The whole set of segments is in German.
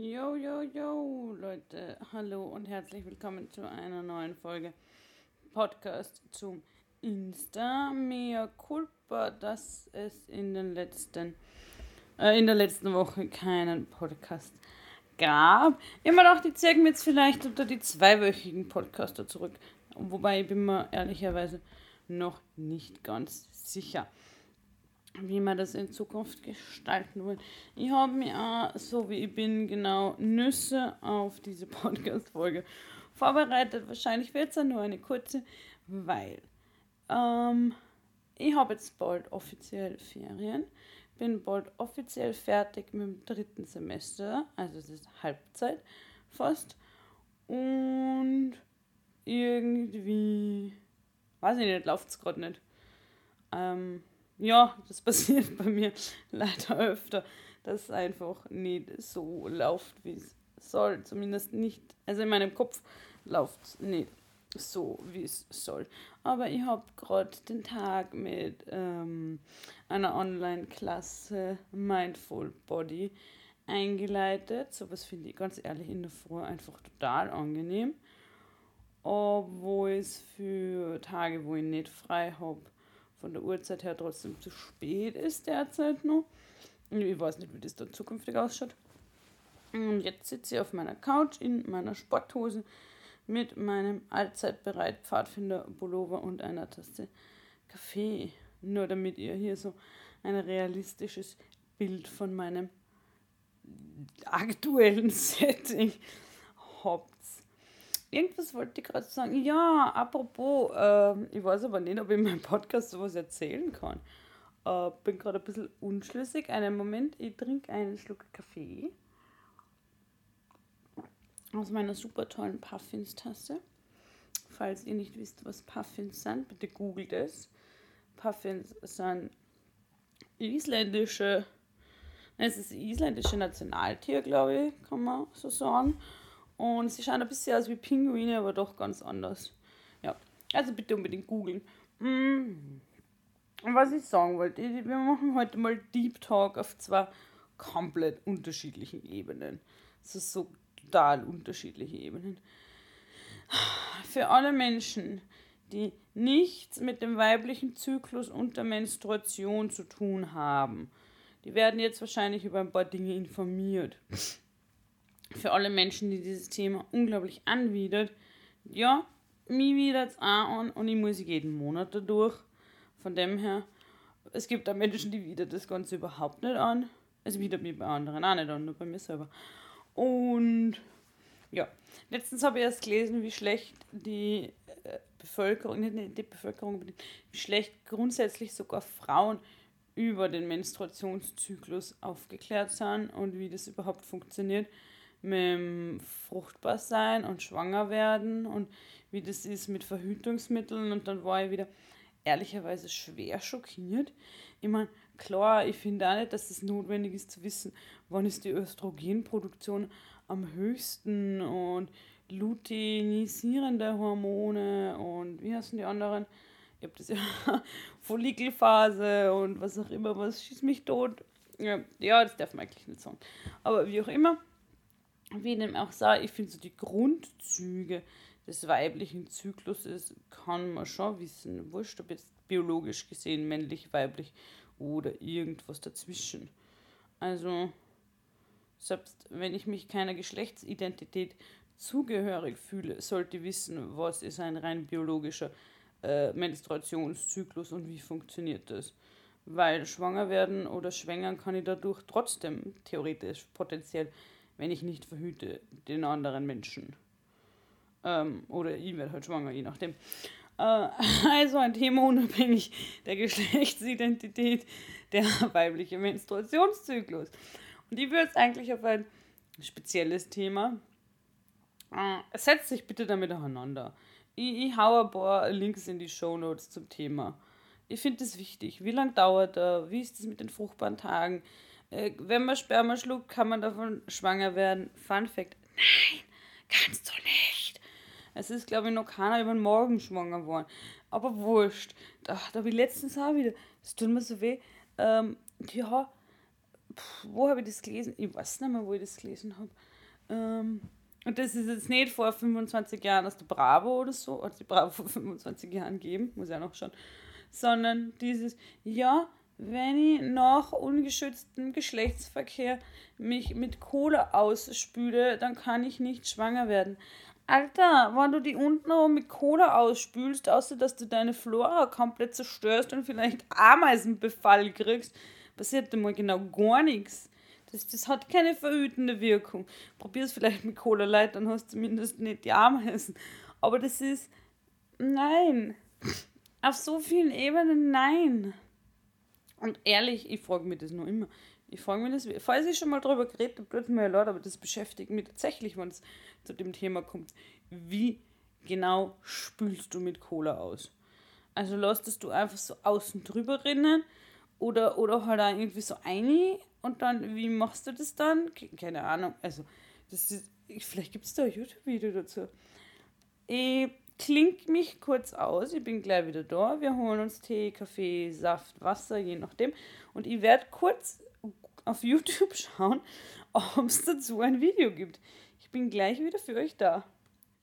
Yo, yo, yo, Leute, hallo und herzlich willkommen zu einer neuen Folge Podcast zum Insta. Mea Culpa, dass es in den letzten, äh, in der letzten Woche keinen Podcast gab. Immer noch die zeigen mir jetzt vielleicht unter die zweiwöchigen Podcaster zurück, wobei ich bin mir ehrlicherweise noch nicht ganz sicher wie man das in Zukunft gestalten will. Ich habe mir auch, so wie ich bin, genau Nüsse auf diese Podcast-Folge vorbereitet. Wahrscheinlich wird es ja nur eine kurze, weil ähm, ich habe jetzt bald offiziell Ferien, bin bald offiziell fertig mit dem dritten Semester, also es ist Halbzeit fast. Und irgendwie, weiß ich nicht, läuft es gerade nicht. Ähm, ja, das passiert bei mir leider öfter, dass es einfach nicht so läuft, wie es soll. Zumindest nicht, also in meinem Kopf läuft es nicht so, wie es soll. Aber ich habe gerade den Tag mit ähm, einer Online-Klasse Mindful Body eingeleitet. So was finde ich ganz ehrlich in der Früh einfach total angenehm. Obwohl es für Tage, wo ich nicht frei habe, von der Uhrzeit her trotzdem zu spät ist derzeit noch. Ich weiß nicht, wie das dann zukünftig ausschaut. Und jetzt sitze ich auf meiner Couch in meiner Sporthose mit meinem allzeit bereit Pfadfinder Pullover und einer Tasse Kaffee. Nur damit ihr hier so ein realistisches Bild von meinem aktuellen Setting habt. Irgendwas wollte ich gerade sagen. Ja, apropos, äh, ich weiß aber nicht, ob ich in meinem Podcast sowas erzählen kann. Äh, bin gerade ein bisschen unschlüssig. Einen Moment, ich trinke einen Schluck Kaffee aus meiner super tollen Puffins-Tasse. Falls ihr nicht wisst, was Puffins sind, bitte googelt es. Puffins sind isländische, es ist isländische Nationaltier, glaube ich, kann man so sagen. Und sie schauen ein bisschen aus wie Pinguine, aber doch ganz anders. Ja, also bitte unbedingt googeln. Mm. Was ich sagen wollte, wir machen heute mal Deep Talk auf zwei komplett unterschiedlichen Ebenen. Das ist so total unterschiedliche Ebenen. Für alle Menschen, die nichts mit dem weiblichen Zyklus und der Menstruation zu tun haben, die werden jetzt wahrscheinlich über ein paar Dinge informiert für alle Menschen, die dieses Thema unglaublich anwidert. Ja, mir widert es auch an und ich muss jeden Monat dadurch. Von dem her, es gibt auch Menschen, die widert das Ganze überhaupt nicht an. Es widert mich bei anderen auch nicht an, nur bei mir selber. Und ja, letztens habe ich erst gelesen, wie schlecht die äh, Bevölkerung, nicht die Bevölkerung, wie schlecht grundsätzlich sogar Frauen über den Menstruationszyklus aufgeklärt sind und wie das überhaupt funktioniert mit dem Fruchtbarsein und schwanger werden und wie das ist mit Verhütungsmitteln und dann war ich wieder ehrlicherweise schwer schockiert. Ich meine, klar, ich finde auch nicht, dass es notwendig ist zu wissen, wann ist die Östrogenproduktion am höchsten und luteinisierende Hormone und wie heißen die anderen? Ich habe das ja Follikelphase und was auch immer, was schießt mich tot. Ja, das darf man eigentlich nicht sagen. Aber wie auch immer, wie dem auch sei, ich finde so die Grundzüge des weiblichen Zykluses kann man schon wissen. Wurscht, ob jetzt biologisch gesehen männlich, weiblich oder irgendwas dazwischen. Also, selbst wenn ich mich keiner Geschlechtsidentität zugehörig fühle, sollte ich wissen, was ist ein rein biologischer äh, Menstruationszyklus und wie funktioniert das. Weil schwanger werden oder schwängern kann ich dadurch trotzdem theoretisch potenziell wenn ich nicht verhüte, den anderen Menschen. Ähm, oder ich werde halt schwanger, je nachdem. Äh, also ein Thema unabhängig der Geschlechtsidentität, der weibliche Menstruationszyklus. Und ich würde es eigentlich auf ein spezielles Thema. Äh, setzt sich bitte damit auseinander. Ich, ich hau ein paar Links in die Show Notes zum Thema. Ich finde es wichtig. Wie lange dauert er? Wie ist es mit den fruchtbaren Tagen? Äh, wenn man Sperma schluckt, kann man davon schwanger werden. Fun Fact: Nein, kannst du nicht. Es ist, glaube ich, noch keiner über den Morgen schwanger geworden. Aber wurscht. Da, habe ich letztens auch wieder. Es tut mir so weh. Ähm, ja, wo habe ich das gelesen? Ich weiß nicht mehr, wo ich das gelesen habe. Ähm, und das ist jetzt nicht vor 25 Jahren aus der Bravo oder so, oder die Bravo vor 25 Jahren geben, muss ja noch schon, sondern dieses, ja, wenn ich nach ungeschütztem Geschlechtsverkehr mich mit Kohle ausspüle, dann kann ich nicht schwanger werden. Alter, wenn du die unten mit Cola ausspülst, außer dass du deine Flora komplett zerstörst und vielleicht Ameisenbefall kriegst, passiert mal genau gar nichts. Das, das hat keine verhütende Wirkung. Probier es vielleicht mit Cola Light, dann hast du zumindest nicht die Ameisen. Aber das ist. Nein. Auf so vielen Ebenen nein. Und ehrlich, ich frage mich das nur immer. Ich frage mich das, falls ich schon mal drüber geredet habe, tut mir leid, aber das beschäftigt mich tatsächlich, wenn es zu dem Thema kommt. Wie genau spülst du mit Cola aus? Also lässt du einfach so außen drüber rinnen oder, oder halt auch irgendwie so eine und dann, wie machst du das dann? Keine Ahnung. Also, das ist, vielleicht gibt es da ein YouTube-Video dazu. Ich klinge mich kurz aus, ich bin gleich wieder da. Wir holen uns Tee, Kaffee, Saft, Wasser, je nachdem. Und ich werde kurz auf YouTube schauen, ob es dazu ein Video gibt. Ich bin gleich wieder für euch da.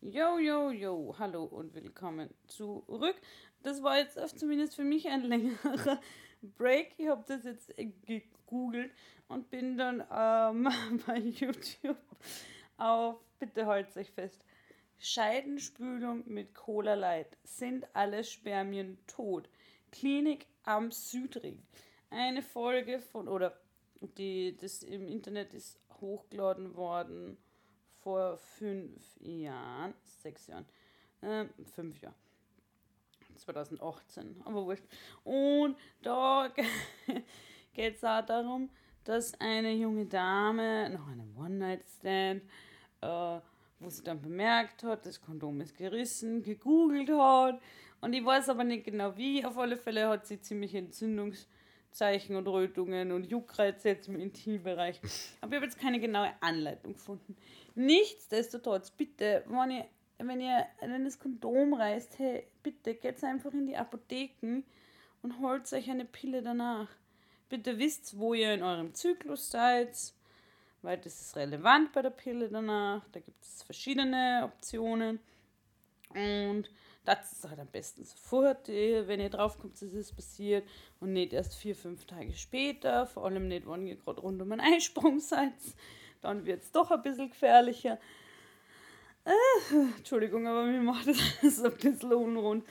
Yo, yo, yo, hallo und willkommen zurück. Das war jetzt zumindest für mich ein längerer Break. Ich habe das jetzt gegoogelt und bin dann ähm, bei YouTube auf, bitte haltet euch fest, Scheidenspülung mit Cola Light. Sind alle Spermien tot? Klinik am Südring. Eine Folge von, oder die, das im Internet ist hochgeladen worden vor fünf Jahren, sechs Jahren, äh, fünf Jahren. 2018, aber wurscht. Und da geht es auch darum, dass eine junge Dame nach einem One-Night-Stand, äh, wo sie dann bemerkt hat, das Kondom ist gerissen, gegoogelt hat. Und ich weiß aber nicht genau wie. Auf alle Fälle hat sie ziemlich Entzündungs- Zeichen und Rötungen und Juckreize jetzt im Intimbereich. Aber ich habe jetzt keine genaue Anleitung gefunden. Nichtsdestotrotz, bitte, wenn ihr, wenn ihr wenn das Kondom reißt, hey, bitte geht einfach in die Apotheken und holt euch eine Pille danach. Bitte wisst, wo ihr in eurem Zyklus seid, weil das ist relevant bei der Pille danach. Da gibt es verschiedene Optionen. Und das ist halt am besten sofort, eh, wenn ihr draufkommt, dass es passiert und nicht erst vier, fünf Tage später, vor allem nicht, wenn ihr gerade rund um einen Einsprung seid, dann wird es doch ein bisschen gefährlicher. Äh, Entschuldigung, aber mir macht das ein bisschen unrund.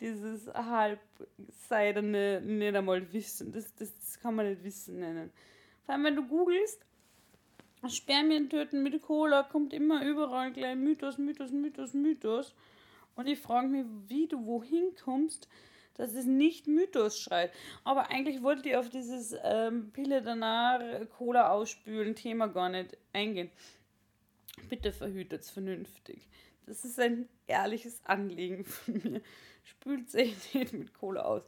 Dieses halbseidene, nicht einmal Wissen, das, das, das kann man nicht Wissen nennen. Vor allem, wenn du googelst, Spermien töten mit Cola, kommt immer überall gleich Mythos, Mythos, Mythos, Mythos. Und ich frage mich, wie du wohin kommst, dass es nicht Mythos schreit. Aber eigentlich wollte ich auf dieses ähm, Pille danach Cola ausspülen Thema gar nicht eingehen. Bitte verhütet es vernünftig. Das ist ein ehrliches Anliegen von mir. Spült sich nicht mit Cola aus.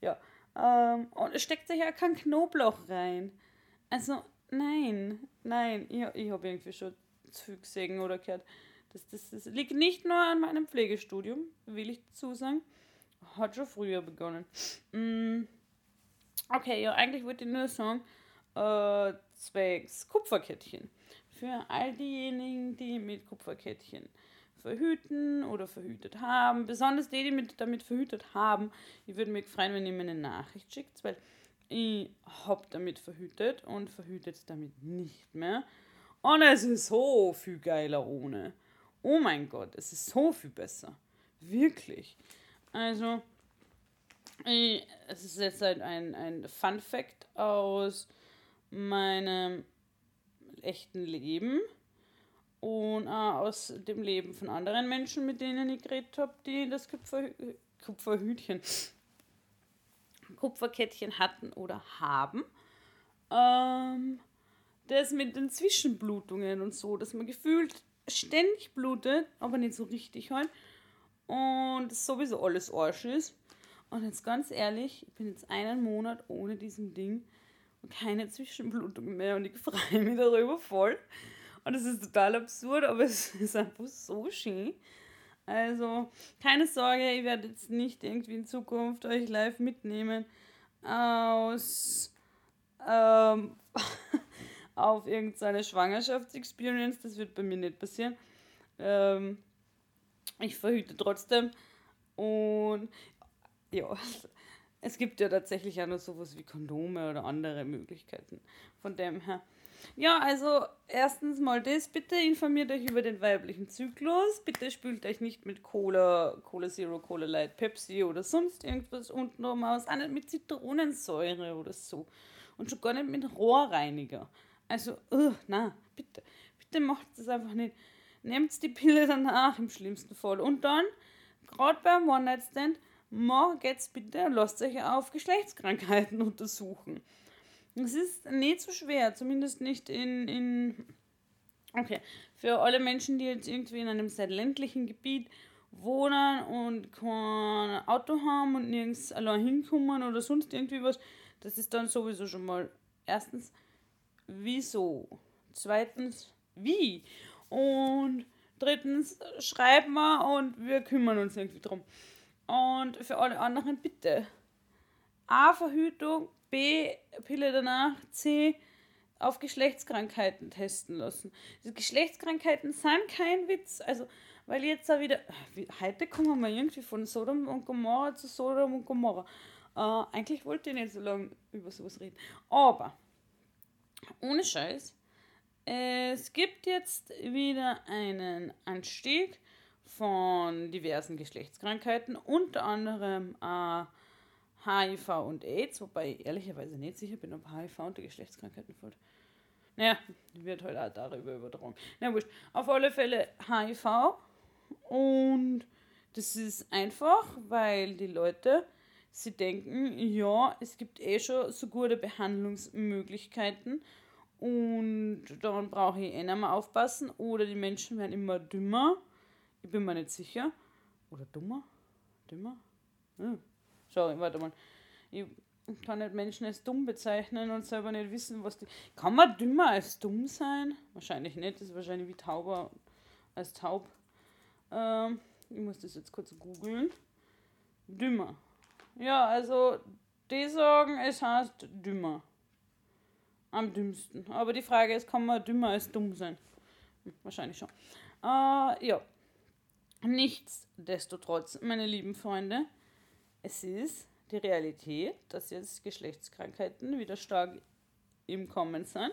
Ja. Ähm, und es steckt sich ja kein Knoblauch rein. Also, nein, nein. Ich, ich habe irgendwie schon zu viel gesehen oder gehört. Das, das, das liegt nicht nur an meinem Pflegestudium, will ich dazu sagen. Hat schon früher begonnen. Mm. Okay, ja, eigentlich wollte ich nur sagen, äh, zwecks Kupferkettchen. Für all diejenigen, die mit Kupferkettchen verhüten oder verhütet haben, besonders die, die mit, damit verhütet haben, ich würde mich freuen, wenn ihr mir eine Nachricht schickt, weil ich habe damit verhütet und verhütet damit nicht mehr. Und es ist so viel geiler ohne. Oh mein Gott, es ist so viel besser. Wirklich. Also, es ist jetzt halt ein, ein Fun Fact aus meinem echten Leben und auch aus dem Leben von anderen Menschen, mit denen ich geredet habe, die das Kupfer, Kupferhütchen, Kupferkettchen hatten oder haben. Ähm, das mit den Zwischenblutungen und so, dass man gefühlt ständig blutet, aber nicht so richtig halt. Und sowieso alles Arsch ist. Und jetzt ganz ehrlich, ich bin jetzt einen Monat ohne diesen Ding und keine Zwischenblutung mehr und ich freue mich darüber voll. Und es ist total absurd, aber es ist einfach so schön. Also, keine Sorge, ich werde jetzt nicht irgendwie in Zukunft euch live mitnehmen aus ähm, auf irgendeine Schwangerschaftsexperience. Das wird bei mir nicht passieren. Ähm, ich verhüte trotzdem. Und ja, es gibt ja tatsächlich auch noch sowas wie Kondome oder andere Möglichkeiten. Von dem her. Ja, also erstens mal das, bitte informiert euch über den weiblichen Zyklus. Bitte spült euch nicht mit Cola, Cola Zero, Cola Light, Pepsi oder sonst irgendwas unten rum aus. Auch nicht mit Zitronensäure oder so. Und schon gar nicht mit Rohrreiniger. Also, uh, na, bitte. Bitte macht das einfach nicht. Nehmt die Pille danach im schlimmsten Fall. Und dann, gerade beim One-Night-Stand, geht's bitte lasst euch auf Geschlechtskrankheiten untersuchen. Es ist nicht so schwer, zumindest nicht in, in. Okay, für alle Menschen, die jetzt irgendwie in einem sehr ländlichen Gebiet wohnen und kein Auto haben und nirgends allein hinkommen oder sonst irgendwie was, das ist dann sowieso schon mal erstens, wieso? Zweitens, wie? Und drittens, schreiben wir und wir kümmern uns irgendwie drum. Und für alle anderen bitte. A. B. Pille danach, C. Auf Geschlechtskrankheiten testen lassen. Die Geschlechtskrankheiten sind kein Witz. Also, weil jetzt da wieder. Heute kommen wir irgendwie von Sodom und Gomorra zu Sodom und Gomorra. Äh, eigentlich wollte ich nicht so lange über sowas reden. Aber, ohne Scheiß, es gibt jetzt wieder einen Anstieg von diversen Geschlechtskrankheiten, unter anderem äh, HIV und AIDS, wobei ich ehrlicherweise nicht sicher bin, ob HIV unter Geschlechtskrankheiten fällt. Naja, wird halt auch darüber übertragen. Na wurscht. Auf alle Fälle HIV und das ist einfach, weil die Leute sie denken, ja, es gibt eh schon so gute Behandlungsmöglichkeiten und dann brauche ich eh nicht mehr aufpassen oder die Menschen werden immer dümmer ich bin mir nicht sicher. Oder dummer? Dümmer? Hm. Schau, warte mal. Ich kann nicht Menschen als dumm bezeichnen und selber nicht wissen, was die. Kann man dümmer als dumm sein? Wahrscheinlich nicht. Das ist wahrscheinlich wie tauber als taub. Ähm, ich muss das jetzt kurz googeln. Dümmer. Ja, also die sagen, es heißt dümmer. Am dümmsten. Aber die Frage ist, kann man dümmer als dumm sein? Wahrscheinlich schon. Äh, ja, Nichtsdestotrotz, meine lieben Freunde, es ist die Realität, dass jetzt Geschlechtskrankheiten wieder stark im Kommen sind.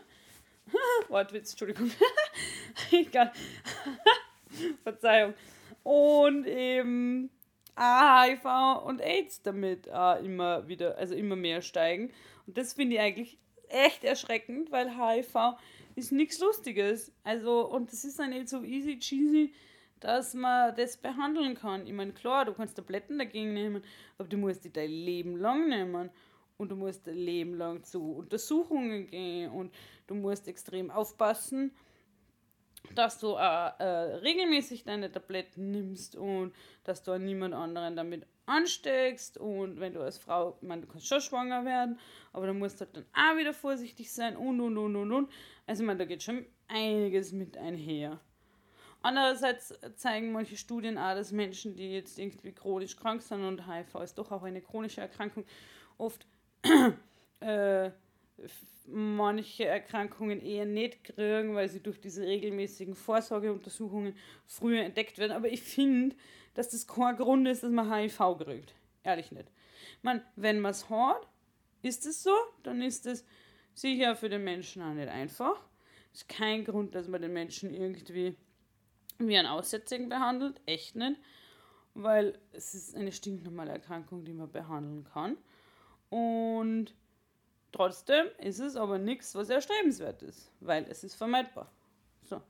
Wortwitz, Entschuldigung. Egal. Verzeihung. Und eben HIV und AIDS damit äh, immer wieder, also immer mehr steigen. Und das finde ich eigentlich echt erschreckend, weil HIV ist nichts Lustiges. Also, und das ist dann nicht so easy cheesy dass man das behandeln kann. Ich meine, klar, du kannst Tabletten dagegen nehmen, aber du musst die dein Leben lang nehmen. Und du musst dein Leben lang zu Untersuchungen gehen und du musst extrem aufpassen, dass du äh, äh, regelmäßig deine Tabletten nimmst und dass du niemand anderen damit ansteckst. Und wenn du als Frau, ich meine, du kannst schon schwanger werden, aber du musst halt dann auch wieder vorsichtig sein und und und und und. Also, ich meine, da geht schon einiges mit einher. Andererseits zeigen manche Studien auch, dass Menschen, die jetzt irgendwie chronisch krank sind und HIV ist doch auch eine chronische Erkrankung, oft äh, manche Erkrankungen eher nicht kriegen, weil sie durch diese regelmäßigen Vorsorgeuntersuchungen früher entdeckt werden. Aber ich finde, dass das kein Grund ist, dass man HIV kriegt. Ehrlich nicht. Man, wenn man es hat, ist es so, dann ist es sicher für den Menschen auch nicht einfach. Es ist kein Grund, dass man den Menschen irgendwie wie ein Aussätzigen behandelt, echt nicht, weil es ist eine stinknormale Erkrankung, die man behandeln kann. Und trotzdem ist es aber nichts, was erstrebenswert ist, weil es ist vermeidbar. So.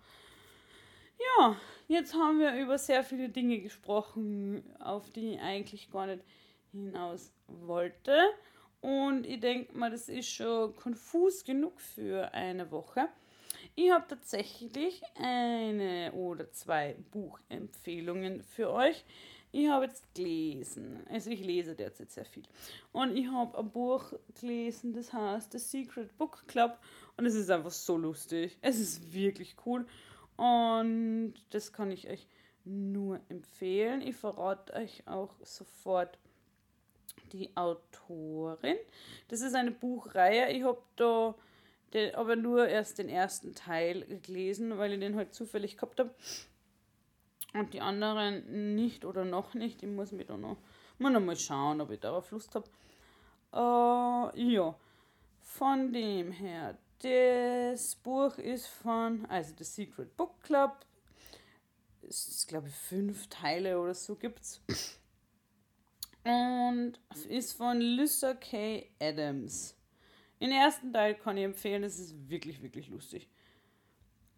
Ja, jetzt haben wir über sehr viele Dinge gesprochen, auf die ich eigentlich gar nicht hinaus wollte. Und ich denke mal, das ist schon konfus genug für eine Woche. Ich habe tatsächlich eine oder zwei Buchempfehlungen für euch. Ich habe jetzt gelesen, also ich lese derzeit sehr viel. Und ich habe ein Buch gelesen, das heißt The Secret Book Club. Und es ist einfach so lustig. Es ist wirklich cool. Und das kann ich euch nur empfehlen. Ich verrate euch auch sofort, die Autorin. Das ist eine Buchreihe. Ich habe da den, aber nur erst den ersten Teil gelesen, weil ich den halt zufällig gehabt habe. Und die anderen nicht oder noch nicht. Ich muss mir da noch, muss noch mal schauen, ob ich darauf Lust habe. Uh, ja, von dem her, das Buch ist von, also The Secret Book Club. Es ist, glaube ich, fünf Teile oder so gibt's. Und ist von Lyssa K. Adams. Den ersten Teil kann ich empfehlen, es ist wirklich, wirklich lustig.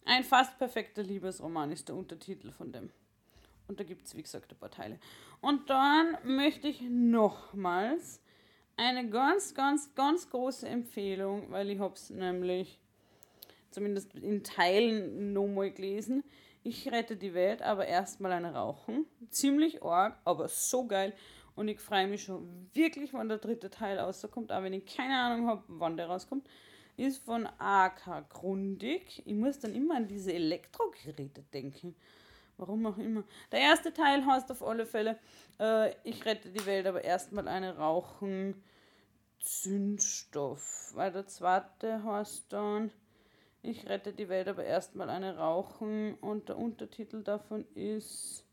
Ein fast perfekter Liebesroman ist der Untertitel von dem. Und da gibt es, wie gesagt, ein paar Teile. Und dann möchte ich nochmals eine ganz, ganz, ganz große Empfehlung, weil ich habe es nämlich zumindest in Teilen nochmal gelesen. Ich rette die Welt, aber erstmal ein Rauchen. Ziemlich arg, aber so geil. Und ich freue mich schon wirklich, wann der dritte Teil rauskommt, auch wenn ich keine Ahnung habe, wann der rauskommt. Ist von AK Grundig. Ich muss dann immer an diese Elektrogeräte denken. Warum auch immer. Der erste Teil heißt auf alle Fälle, äh, ich rette die Welt, aber erstmal eine Rauchen Zündstoff. Weil der zweite heißt dann, ich rette die Welt, aber erstmal eine Rauchen. Und der Untertitel davon ist,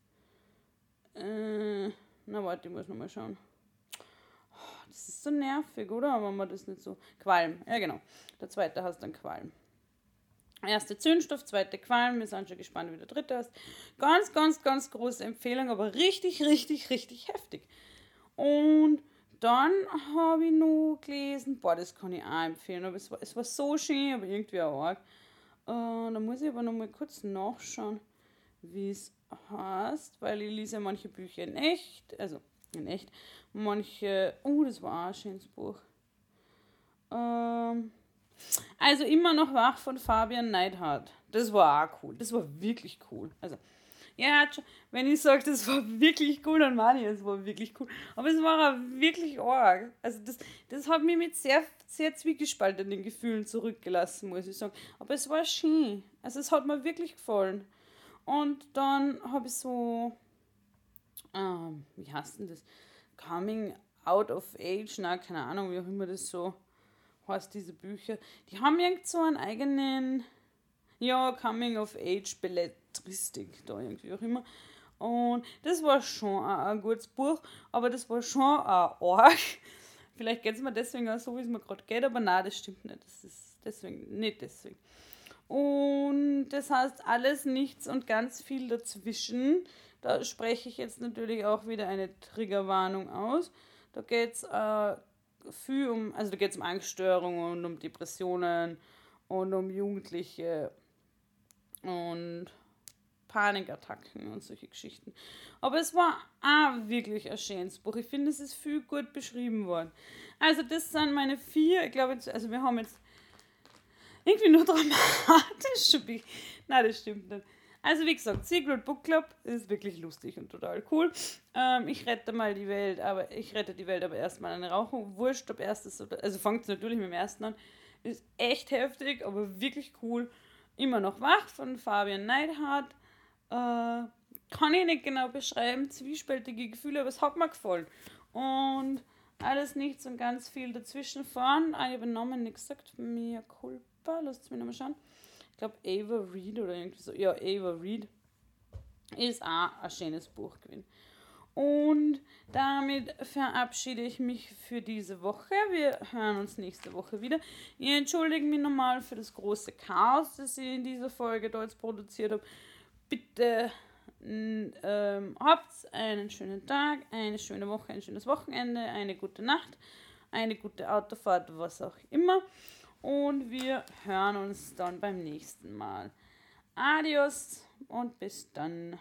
äh, na warte, ich muss nochmal schauen. Das ist so nervig, oder? Aber man das nicht so. Qualm, ja genau. Der zweite heißt dann Qualm. Erste Zündstoff, zweite Qualm, wir sind schon gespannt, wie der dritte ist. Ganz, ganz, ganz große Empfehlung, aber richtig, richtig, richtig heftig. Und dann habe ich noch gelesen, boah, das kann ich auch empfehlen, aber es war, es war so schön, aber irgendwie auch arg. Äh, da muss ich aber noch mal kurz nachschauen, wie es heißt, weil ich lese manche Bücher in echt, also in echt, manche, oh, das war auch ein schönes Buch. Ähm, also immer noch wach von Fabian Neidhardt. Das war auch cool. Das war wirklich cool. Also, ja, wenn ich sage, das war wirklich cool, dann meine ich, es war wirklich cool. Aber es war auch wirklich arg. Also, das, das hat mich mit sehr, sehr zwiegespaltenen Gefühlen zurückgelassen, muss ich sagen. Aber es war schön. Also, es hat mir wirklich gefallen. Und dann habe ich so, ähm, wie heißt denn das? Coming Out of Age, na, keine Ahnung, wie auch immer das so heißt diese Bücher, die haben irgend so einen eigenen, ja, Coming of Age Belletristik, da irgendwie auch immer. Und das war schon ein, ein gutes Buch, aber das war schon ein Arg. Vielleicht geht es mir deswegen auch so, wie es mir gerade geht, aber nein, das stimmt nicht. Das ist deswegen, nicht deswegen. Und das heißt alles, nichts und ganz viel dazwischen. Da spreche ich jetzt natürlich auch wieder eine Triggerwarnung aus. Da geht es äh, viel um, also um Angststörungen und um Depressionen und um Jugendliche und Panikattacken und solche Geschichten. Aber es war auch wirklich ein schönes Buch. Ich finde, es ist viel gut beschrieben worden. Also das sind meine vier, ich glaube, also wir haben jetzt irgendwie nur dramatisch. Nein, das stimmt nicht. Also wie gesagt, Secret Book Club ist wirklich lustig und total cool. Ähm, ich rette mal die Welt, aber ich rette die Welt aber erstmal eine Rauchung. Wurscht, ob erstes oder. Also fängt es natürlich mit dem ersten an. Ist echt heftig, aber wirklich cool. Immer noch wach von Fabian Neidhardt. Äh, kann ich nicht genau beschreiben, zwiespältige Gefühle, aber es hat mir gefallen. Und alles nichts und ganz viel dazwischen fahren. Ah, ich Namen nicht gesagt, mir culpa, lasst mich nochmal schauen glaube Ava Reed oder irgendwie so. Ja, Ava Reed ist auch ein schönes Buch gewesen. Und damit verabschiede ich mich für diese Woche. Wir hören uns nächste Woche wieder. Ich entschuldige mich nochmal für das große Chaos, das ich in dieser Folge dort produziert habe. Bitte ähm, habt einen schönen Tag, eine schöne Woche, ein schönes Wochenende, eine gute Nacht, eine gute Autofahrt, was auch immer und wir hören uns dann beim nächsten Mal. Adios und bis dann.